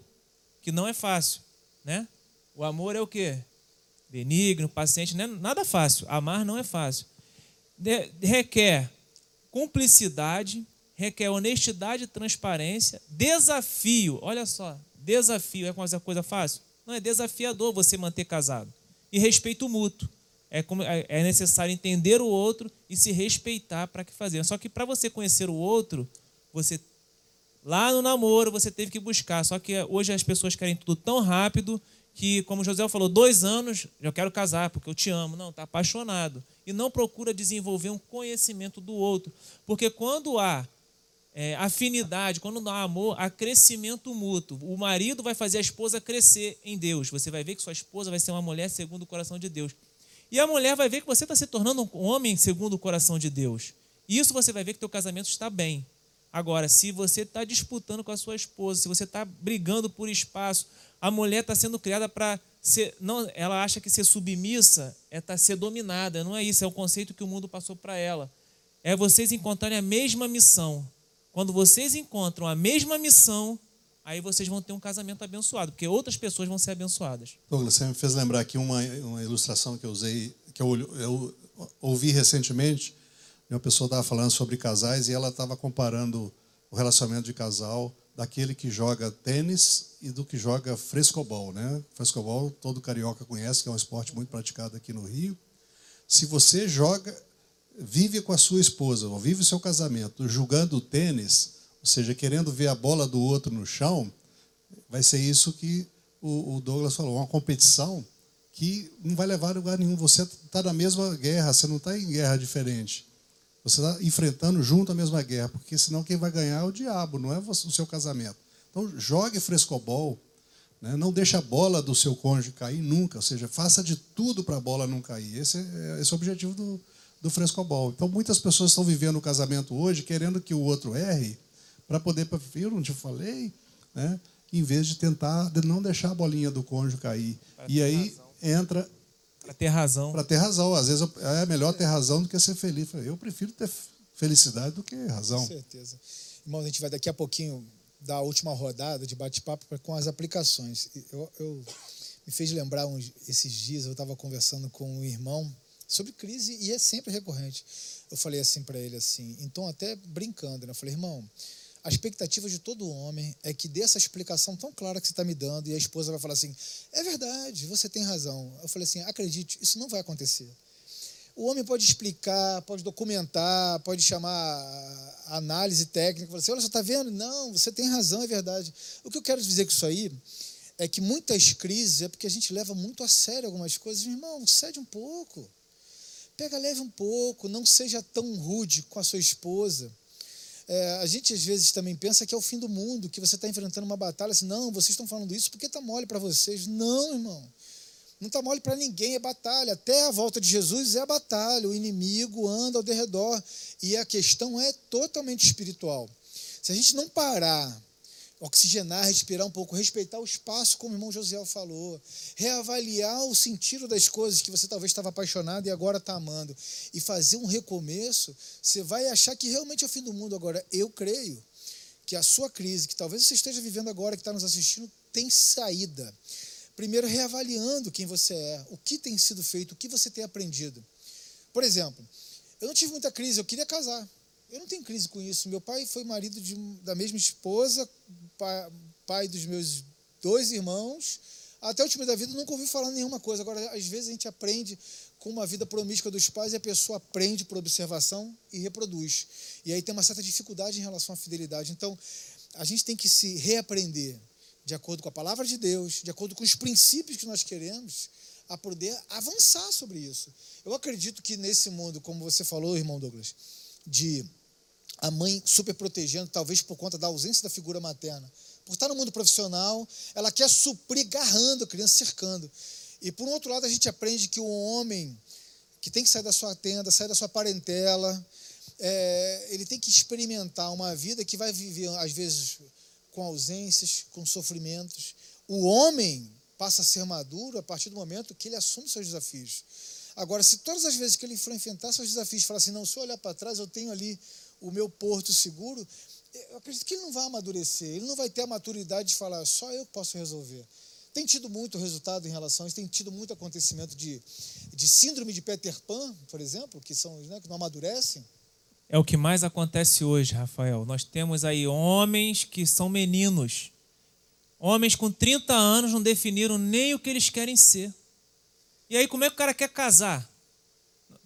que não é fácil, né? O amor é o quê? Benigno, paciente, não é nada fácil. Amar não é fácil. De, requer cumplicidade, requer honestidade e transparência, desafio. Olha só, desafio é uma coisa fácil? Não é desafiador você manter casado. E respeito mútuo. É, como, é, é necessário entender o outro e se respeitar para que fazer. Só que para você conhecer o outro, você lá no namoro você teve que buscar. Só que hoje as pessoas querem tudo tão rápido que, como José falou, dois anos, eu quero casar porque eu te amo. Não, está apaixonado. E não procura desenvolver um conhecimento do outro. Porque quando há é, afinidade, quando há amor, há crescimento mútuo. O marido vai fazer a esposa crescer em Deus. Você vai ver que sua esposa vai ser uma mulher segundo o coração de Deus. E a mulher vai ver que você está se tornando um homem segundo o coração de Deus. Isso você vai ver que teu casamento está bem. Agora, se você está disputando com a sua esposa, se você está brigando por espaço, a mulher está sendo criada para ser. Não, ela acha que ser submissa é tá, ser dominada. Não é isso, é o conceito que o mundo passou para ela. É vocês encontrarem a mesma missão. Quando vocês encontram a mesma missão, aí vocês vão ter um casamento abençoado, porque outras pessoas vão ser abençoadas. Douglas, você me fez lembrar aqui uma, uma ilustração que eu usei, que eu, eu ouvi recentemente. Uma pessoa estava falando sobre casais e ela estava comparando o relacionamento de casal daquele que joga tênis e do que joga frescobol, né? Frescobol todo carioca conhece, que é um esporte muito praticado aqui no Rio. Se você joga, vive com a sua esposa, ou vive o seu casamento, jogando tênis, ou seja, querendo ver a bola do outro no chão, vai ser isso que o, Douglas falou, uma competição que não vai levar a lugar nenhum. Você está na mesma guerra, você não está em guerra diferente. Você está enfrentando junto a mesma guerra, porque senão quem vai ganhar é o diabo, não é o seu casamento. Então, jogue frescobol, né? não deixe a bola do seu cônjuge cair nunca, ou seja, faça de tudo para a bola não cair. Esse é, esse é o objetivo do, do frescobol. Então, muitas pessoas estão vivendo o casamento hoje querendo que o outro erre para poder, eu não te falei, né? em vez de tentar de não deixar a bolinha do cônjuge cair. E aí razão. entra para ter razão. Para ter razão. Às vezes é melhor ter razão do que ser feliz. Eu prefiro ter felicidade do que razão. Com certeza. Irmão, a gente vai daqui a pouquinho dar a última rodada de bate-papo com as aplicações. Eu, eu, me fez lembrar uns, esses dias, eu estava conversando com um irmão sobre crise e é sempre recorrente. Eu falei assim para ele assim, então até brincando, né? Eu falei, irmão, a expectativa de todo homem é que dê essa explicação tão clara que você está me dando e a esposa vai falar assim: é verdade, você tem razão. Eu falei assim: acredite, isso não vai acontecer. O homem pode explicar, pode documentar, pode chamar análise técnica, falar assim: olha, você está vendo? Não, você tem razão, é verdade. O que eu quero dizer com isso aí é que muitas crises é porque a gente leva muito a sério algumas coisas. Meu irmão, cede um pouco. Pega leve um pouco, não seja tão rude com a sua esposa. É, a gente às vezes também pensa que é o fim do mundo, que você está enfrentando uma batalha assim, não, vocês estão falando isso porque está mole para vocês. Não, irmão. Não está mole para ninguém, é batalha. Até a volta de Jesus é a batalha. O inimigo anda ao derredor. E a questão é totalmente espiritual. Se a gente não parar oxigenar, respirar um pouco, respeitar o espaço, como o irmão Josiel falou, reavaliar o sentido das coisas que você talvez estava apaixonado e agora está amando, e fazer um recomeço, você vai achar que realmente é o fim do mundo. Agora, eu creio que a sua crise, que talvez você esteja vivendo agora, que está nos assistindo, tem saída. Primeiro, reavaliando quem você é, o que tem sido feito, o que você tem aprendido. Por exemplo, eu não tive muita crise, eu queria casar. Eu não tenho crise com isso. Meu pai foi marido de, da mesma esposa, pai, pai dos meus dois irmãos, até o time da vida nunca ouviu falar nenhuma coisa. Agora, às vezes a gente aprende com uma vida promíscua dos pais e a pessoa aprende por observação e reproduz. E aí tem uma certa dificuldade em relação à fidelidade. Então, a gente tem que se reaprender de acordo com a palavra de Deus, de acordo com os princípios que nós queremos, a poder avançar sobre isso. Eu acredito que nesse mundo, como você falou, irmão Douglas, de a mãe super protegendo, talvez por conta da ausência da figura materna, por estar no mundo profissional, ela quer suprir garrando a criança, cercando. E por um outro lado, a gente aprende que o homem que tem que sair da sua tenda, sair da sua parentela, é, ele tem que experimentar uma vida que vai viver, às vezes, com ausências, com sofrimentos. O homem passa a ser maduro a partir do momento que ele assume seus desafios. Agora, se todas as vezes que ele for enfrentar seus desafios, falar assim, não, se eu olhar para trás, eu tenho ali o meu porto seguro, eu acredito que ele não vai amadurecer, ele não vai ter a maturidade de falar, só eu posso resolver. Tem tido muito resultado em relação a isso, tem tido muito acontecimento de, de síndrome de Peter Pan, por exemplo, que são né, que não amadurecem. É o que mais acontece hoje, Rafael. Nós temos aí homens que são meninos. Homens com 30 anos não definiram nem o que eles querem ser. E aí, como é que o cara quer casar?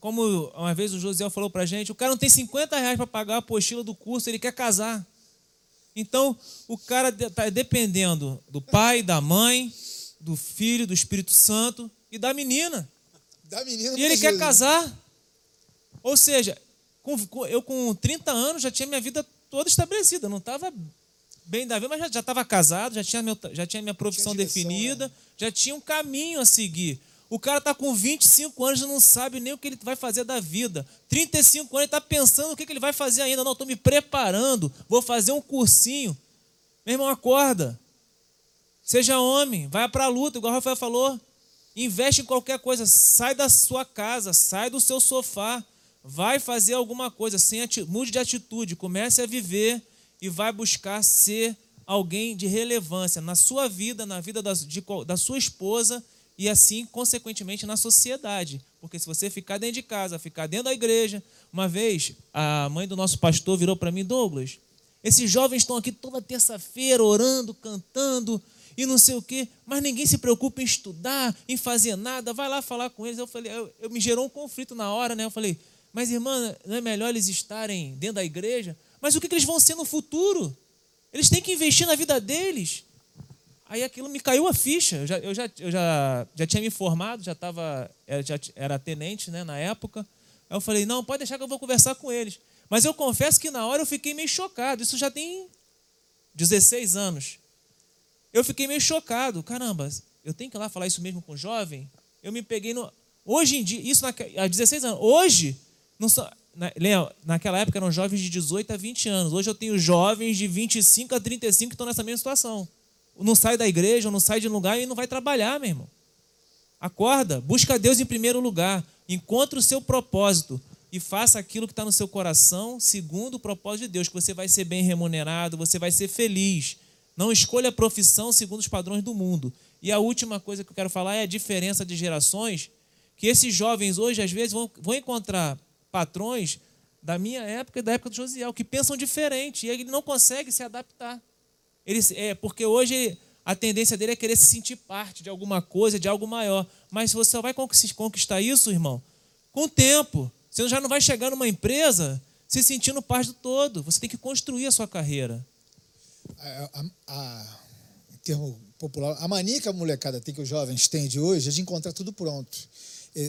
Como uma vez o Josiel falou pra gente, o cara não tem 50 reais para pagar a apostila do curso, ele quer casar. Então, o cara está dependendo do pai, da mãe, do filho, do Espírito Santo e da menina. Da menina e ele quer casar. Ou seja, eu com 30 anos já tinha minha vida toda estabelecida. Não estava bem da vida, mas já estava casado, já tinha, meu, já tinha minha profissão tinha direção, definida, né? já tinha um caminho a seguir. O cara está com 25 anos e não sabe nem o que ele vai fazer da vida. 35 anos, ele está pensando o que ele vai fazer ainda. Não, estou me preparando, vou fazer um cursinho. Meu irmão, acorda. Seja homem, vai para a luta, igual o Rafael falou. Investe em qualquer coisa, sai da sua casa, sai do seu sofá, vai fazer alguma coisa, sem mude de atitude, comece a viver e vai buscar ser alguém de relevância na sua vida, na vida da, de, da sua esposa e assim, consequentemente, na sociedade. Porque se você ficar dentro de casa, ficar dentro da igreja. Uma vez, a mãe do nosso pastor virou para mim, Douglas, esses jovens estão aqui toda terça-feira orando, cantando e não sei o quê, mas ninguém se preocupa em estudar, em fazer nada, vai lá falar com eles. Eu falei, eu, eu me gerou um conflito na hora, né? Eu falei, mas irmã, não é melhor eles estarem dentro da igreja? Mas o que, que eles vão ser no futuro? Eles têm que investir na vida deles. Aí aquilo me caiu a ficha. Eu já, eu já, eu já, já tinha me formado, já estava, era, já era tenente né, na época. Aí eu falei, não, pode deixar que eu vou conversar com eles. Mas eu confesso que na hora eu fiquei meio chocado. Isso já tem 16 anos. Eu fiquei meio chocado. Caramba, eu tenho que ir lá falar isso mesmo com o jovem? Eu me peguei no. Hoje em dia, isso há 16 anos. Hoje, não só, na, Léo, naquela época eram jovens de 18 a 20 anos. Hoje eu tenho jovens de 25 a 35 que estão nessa mesma situação não sai da igreja, não sai de lugar e não vai trabalhar, meu irmão. Acorda, busca Deus em primeiro lugar, encontre o seu propósito e faça aquilo que está no seu coração, segundo o propósito de Deus, que você vai ser bem remunerado, você vai ser feliz. Não escolha a profissão segundo os padrões do mundo. E a última coisa que eu quero falar é a diferença de gerações, que esses jovens hoje, às vezes, vão, vão encontrar patrões da minha época e da época do Josiel, que pensam diferente, e ele não consegue se adaptar. Ele, é, porque hoje a tendência dele é querer se sentir parte de alguma coisa, de algo maior. Mas você só vai conquistar isso, irmão, com o tempo. Você já não vai chegar numa empresa se sentindo parte do todo. Você tem que construir a sua carreira. A, a, a, em termo popular, a mania que a molecada tem, que os jovens têm de hoje, é de encontrar tudo pronto.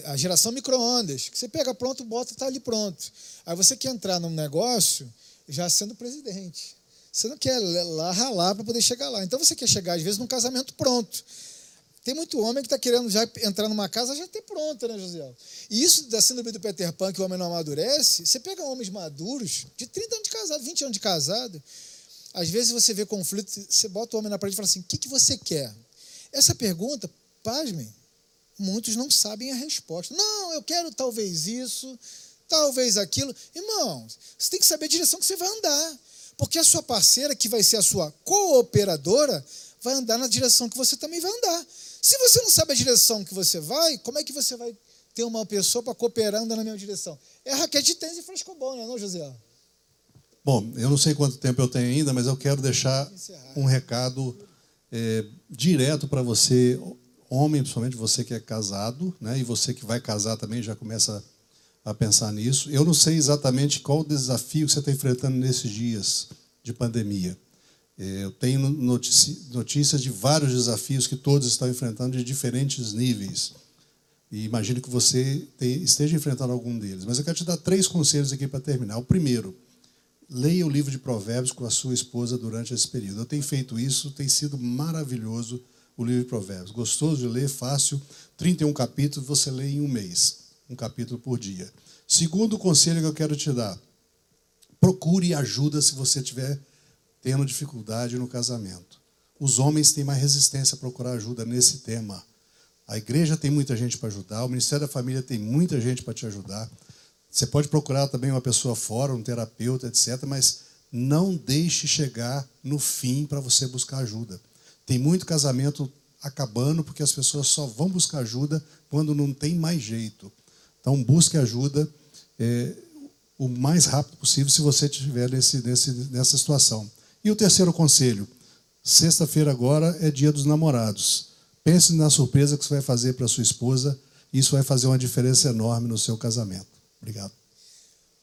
A geração micro-ondas, que você pega pronto, bota, está ali pronto. Aí você quer entrar num negócio já sendo presidente. Você não quer lá ralar para poder chegar lá. Então você quer chegar, às vezes, num casamento pronto. Tem muito homem que está querendo já entrar numa casa já ter pronta, né, José? E isso da síndrome do Peter Pan, que o homem não amadurece, você pega homens maduros, de 30 anos de casado, 20 anos de casado, às vezes você vê conflito, você bota o homem na parede e fala assim: o que, que você quer? Essa pergunta, pasmem, muitos não sabem a resposta. Não, eu quero talvez isso, talvez aquilo. Irmão, você tem que saber a direção que você vai andar. Porque a sua parceira, que vai ser a sua cooperadora, vai andar na direção que você também vai andar. Se você não sabe a direção que você vai, como é que você vai ter uma pessoa para cooperar andando na mesma direção? É raquete de tênis e frescobol, não é, não, José? Bom, eu não sei quanto tempo eu tenho ainda, mas eu quero deixar um recado é, direto para você, homem, principalmente você que é casado, né? E você que vai casar também já começa a pensar nisso. Eu não sei exatamente qual o desafio que você está enfrentando nesses dias de pandemia. É, eu tenho notícias de vários desafios que todos estão enfrentando de diferentes níveis. E imagino que você esteja enfrentando algum deles. Mas eu quero te dar três conselhos aqui para terminar. O primeiro, leia o livro de Provérbios com a sua esposa durante esse período. Eu tenho feito isso, tem sido maravilhoso o livro de Provérbios. Gostoso de ler, fácil. 31 capítulos você lê em um mês, um capítulo por dia. Segundo conselho que eu quero te dar: procure ajuda se você estiver tendo dificuldade no casamento. Os homens têm mais resistência a procurar ajuda nesse tema. A igreja tem muita gente para ajudar, o Ministério da Família tem muita gente para te ajudar. Você pode procurar também uma pessoa fora, um terapeuta, etc., mas não deixe chegar no fim para você buscar ajuda. Tem muito casamento acabando porque as pessoas só vão buscar ajuda quando não tem mais jeito. Então, busque ajuda é, o mais rápido possível se você estiver nesse, nesse, nessa situação. E o terceiro conselho: sexta-feira agora é dia dos namorados. Pense na surpresa que você vai fazer para sua esposa. Isso vai fazer uma diferença enorme no seu casamento. Obrigado.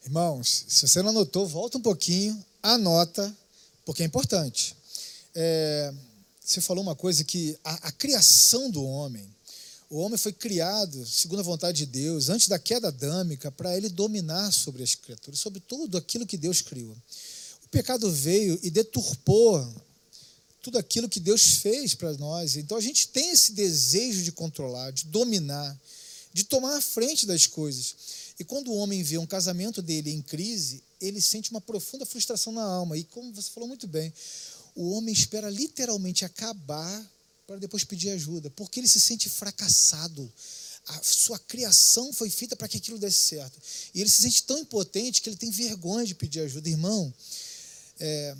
Irmãos, se você não anotou, volta um pouquinho, anota, porque é importante. É, você falou uma coisa que a, a criação do homem, o homem foi criado segundo a vontade de Deus, antes da queda adâmica, para ele dominar sobre as criaturas, sobre tudo aquilo que Deus criou. O pecado veio e deturpou tudo aquilo que Deus fez para nós. Então a gente tem esse desejo de controlar, de dominar, de tomar a frente das coisas. E quando o homem vê um casamento dele em crise, ele sente uma profunda frustração na alma. E como você falou muito bem, o homem espera literalmente acabar para depois pedir ajuda, porque ele se sente fracassado. A sua criação foi feita para que aquilo desse certo. E ele se sente tão impotente que ele tem vergonha de pedir ajuda. Irmão, é,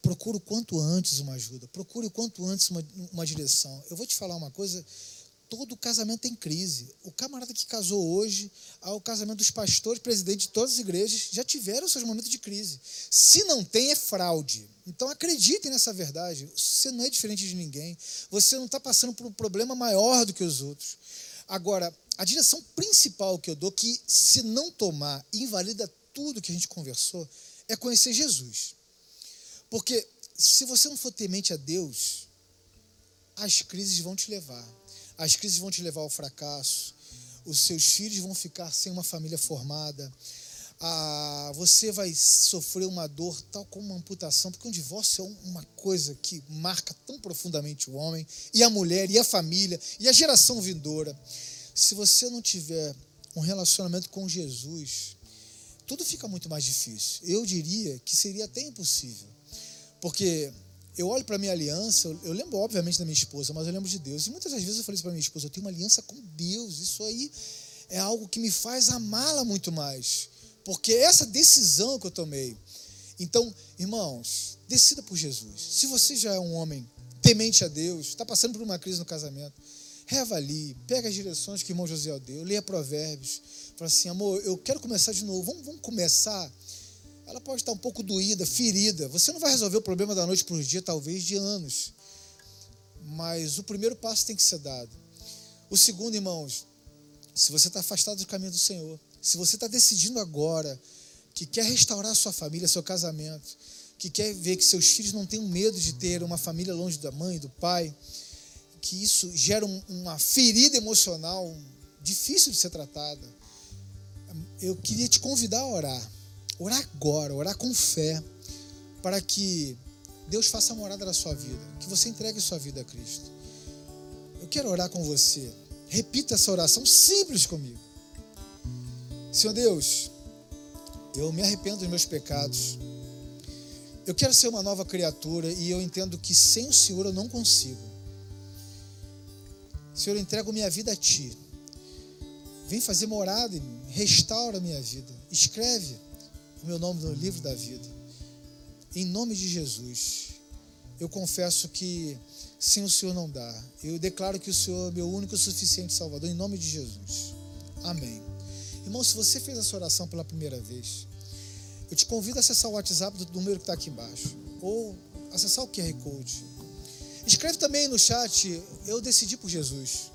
procure o quanto antes uma ajuda, procure o quanto antes uma, uma direção. Eu vou te falar uma coisa: todo casamento tem crise. O camarada que casou hoje, ao casamento dos pastores, presidentes de todas as igrejas, já tiveram seus momentos de crise. Se não tem, é fraude. Então acreditem nessa verdade. Você não é diferente de ninguém. Você não está passando por um problema maior do que os outros. Agora, a direção principal que eu dou, que se não tomar, invalida tudo que a gente conversou, é conhecer Jesus. Porque se você não for temente a Deus, as crises vão te levar. As crises vão te levar ao fracasso. Os seus filhos vão ficar sem uma família formada. Ah, você vai sofrer uma dor tal como uma amputação, porque um divórcio é uma coisa que marca tão profundamente o homem, e a mulher, e a família, e a geração vindoura. Se você não tiver um relacionamento com Jesus, tudo fica muito mais difícil. Eu diria que seria até impossível. Porque eu olho para minha aliança, eu lembro obviamente da minha esposa, mas eu lembro de Deus. E muitas das vezes eu falei isso para minha esposa, eu tenho uma aliança com Deus. Isso aí é algo que me faz amá-la muito mais. Porque essa decisão que eu tomei. Então, irmãos, decida por Jesus. Se você já é um homem temente a Deus, está passando por uma crise no casamento, reavalie, pega as direções que o irmão José deu, leia provérbios, fala assim, amor, eu quero começar de novo, vamos, vamos começar ela pode estar um pouco doída, ferida. Você não vai resolver o problema da noite para o dia, talvez de anos. Mas o primeiro passo tem que ser dado. O segundo, irmãos, se você está afastado do caminho do Senhor, se você está decidindo agora que quer restaurar sua família, seu casamento, que quer ver que seus filhos não tenham medo de ter uma família longe da mãe, do pai, que isso gera um, uma ferida emocional difícil de ser tratada, eu queria te convidar a orar orar agora, orar com fé, para que Deus faça a morada na sua vida, que você entregue sua vida a Cristo. Eu quero orar com você. Repita essa oração simples comigo. Senhor Deus, eu me arrependo dos meus pecados. Eu quero ser uma nova criatura e eu entendo que sem o Senhor eu não consigo. Senhor, eu entrego minha vida a Ti. Vem fazer morada em mim, restaura minha vida. Escreve o meu nome no livro da vida. Em nome de Jesus, eu confesso que sem o Senhor não dá. Eu declaro que o Senhor é meu único e suficiente Salvador, em nome de Jesus. Amém. Irmão, se você fez essa oração pela primeira vez, eu te convido a acessar o WhatsApp do número que está aqui embaixo, ou acessar o QR Code. Escreve também no chat, eu decidi por Jesus.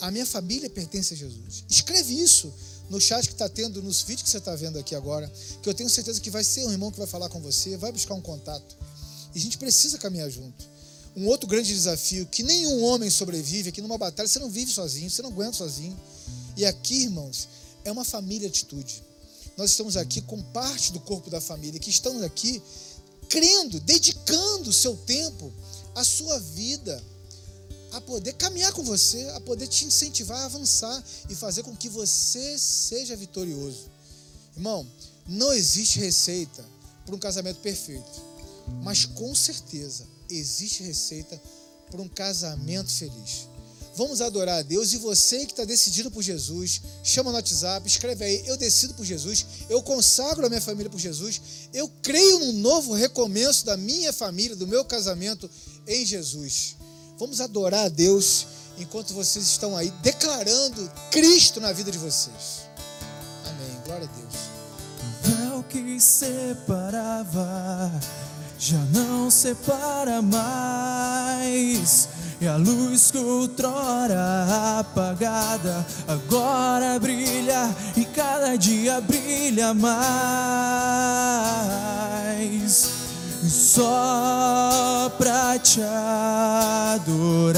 A minha família pertence a Jesus. Escreve isso no chat que está tendo, nos vídeos que você está vendo aqui agora, que eu tenho certeza que vai ser um irmão que vai falar com você, vai buscar um contato. E a gente precisa caminhar junto. Um outro grande desafio, que nenhum homem sobrevive aqui numa batalha, você não vive sozinho, você não aguenta sozinho. E aqui, irmãos, é uma família atitude. Nós estamos aqui com parte do corpo da família, que estamos aqui crendo, dedicando o seu tempo, a sua vida, a poder caminhar com você, a poder te incentivar a avançar e fazer com que você seja vitorioso. Irmão, não existe receita para um casamento perfeito, mas com certeza existe receita para um casamento feliz. Vamos adorar a Deus e você que está decidido por Jesus, chama no WhatsApp, escreve aí, eu decido por Jesus, eu consagro a minha família por Jesus, eu creio num novo recomeço da minha família, do meu casamento em Jesus. Vamos adorar a Deus enquanto vocês estão aí declarando Cristo na vida de vocês. Amém. Glória a Deus. O véu que separava já não separa mais. E a luz que outrora apagada agora brilha e cada dia brilha mais. Só pra te adorar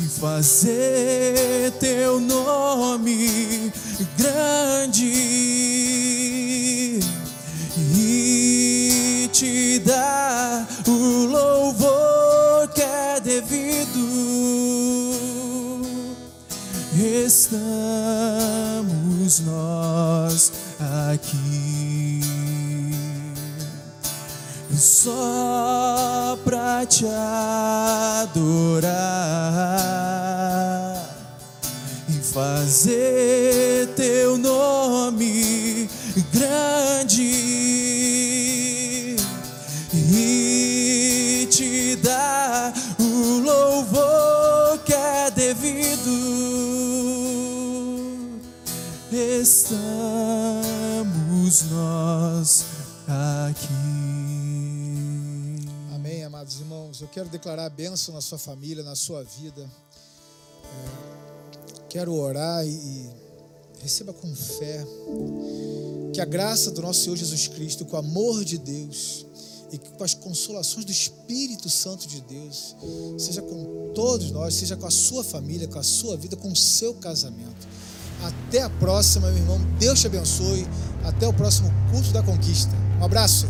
e fazer teu nome grande e te dar o louvor que é devido. Estamos nós aqui só pra te adorar e fazer teu nome grande quero declarar a bênção na sua família, na sua vida. É, quero orar e, receba com fé que a graça do nosso Senhor Jesus Cristo, com o amor de Deus e com as consolações do Espírito Santo de Deus, seja com todos nós, seja com a sua família, com a sua vida, com o seu casamento. Até a próxima, meu irmão. Deus te abençoe. Até o próximo culto da conquista. Um abraço.